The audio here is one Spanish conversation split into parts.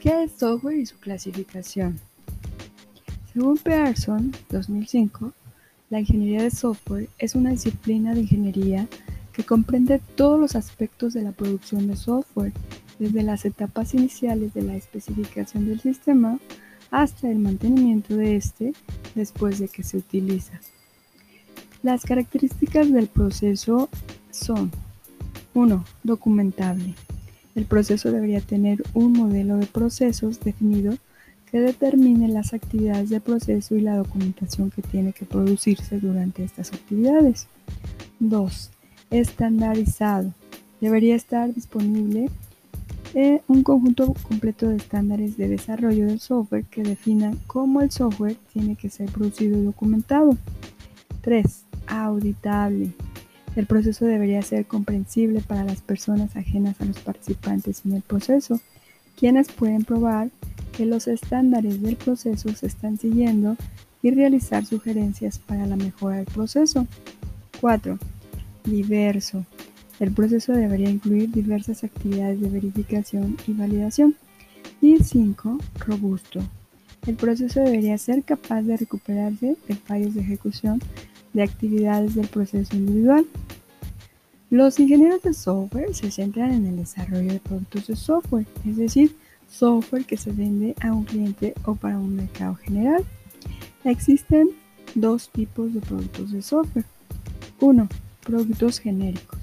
¿Qué es software y su clasificación? Según Pearson, 2005, la ingeniería de software es una disciplina de ingeniería que comprende todos los aspectos de la producción de software, desde las etapas iniciales de la especificación del sistema hasta el mantenimiento de este después de que se utiliza. Las características del proceso son 1. Documentable. El proceso debería tener un modelo de procesos definido que determine las actividades de proceso y la documentación que tiene que producirse durante estas actividades. 2. Estandarizado. Debería estar disponible eh, un conjunto completo de estándares de desarrollo del software que definan cómo el software tiene que ser producido y documentado. 3. Auditable. El proceso debería ser comprensible para las personas ajenas a los participantes en el proceso, quienes pueden probar que los estándares del proceso se están siguiendo y realizar sugerencias para la mejora del proceso. 4. Diverso. El proceso debería incluir diversas actividades de verificación y validación. Y 5. Robusto. El proceso debería ser capaz de recuperarse de fallos de ejecución de actividades del proceso individual. Los ingenieros de software se centran en el desarrollo de productos de software, es decir, software que se vende a un cliente o para un mercado general. Existen dos tipos de productos de software. Uno, productos genéricos,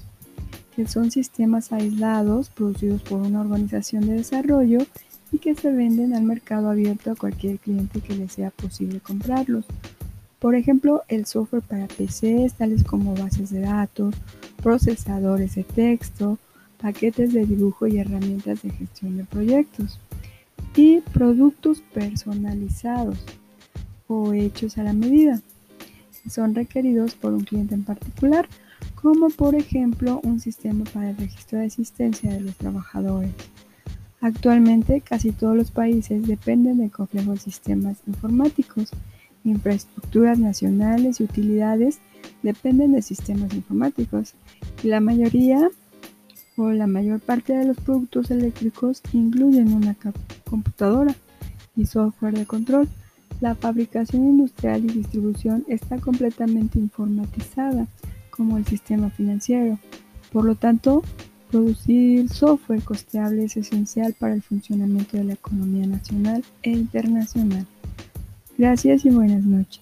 que son sistemas aislados producidos por una organización de desarrollo y que se venden al mercado abierto a cualquier cliente que le sea posible comprarlos. Por ejemplo, el software para PCs, tales como bases de datos, procesadores de texto, paquetes de dibujo y herramientas de gestión de proyectos. Y productos personalizados o hechos a la medida, son requeridos por un cliente en particular, como por ejemplo un sistema para el registro de asistencia de los trabajadores. Actualmente casi todos los países dependen de complejos sistemas informáticos infraestructuras nacionales y utilidades dependen de sistemas informáticos y la mayoría o la mayor parte de los productos eléctricos incluyen una computadora y software de control. La fabricación industrial y distribución está completamente informatizada como el sistema financiero. Por lo tanto, producir software costeable es esencial para el funcionamiento de la economía nacional e internacional. Gracias y buenas noches.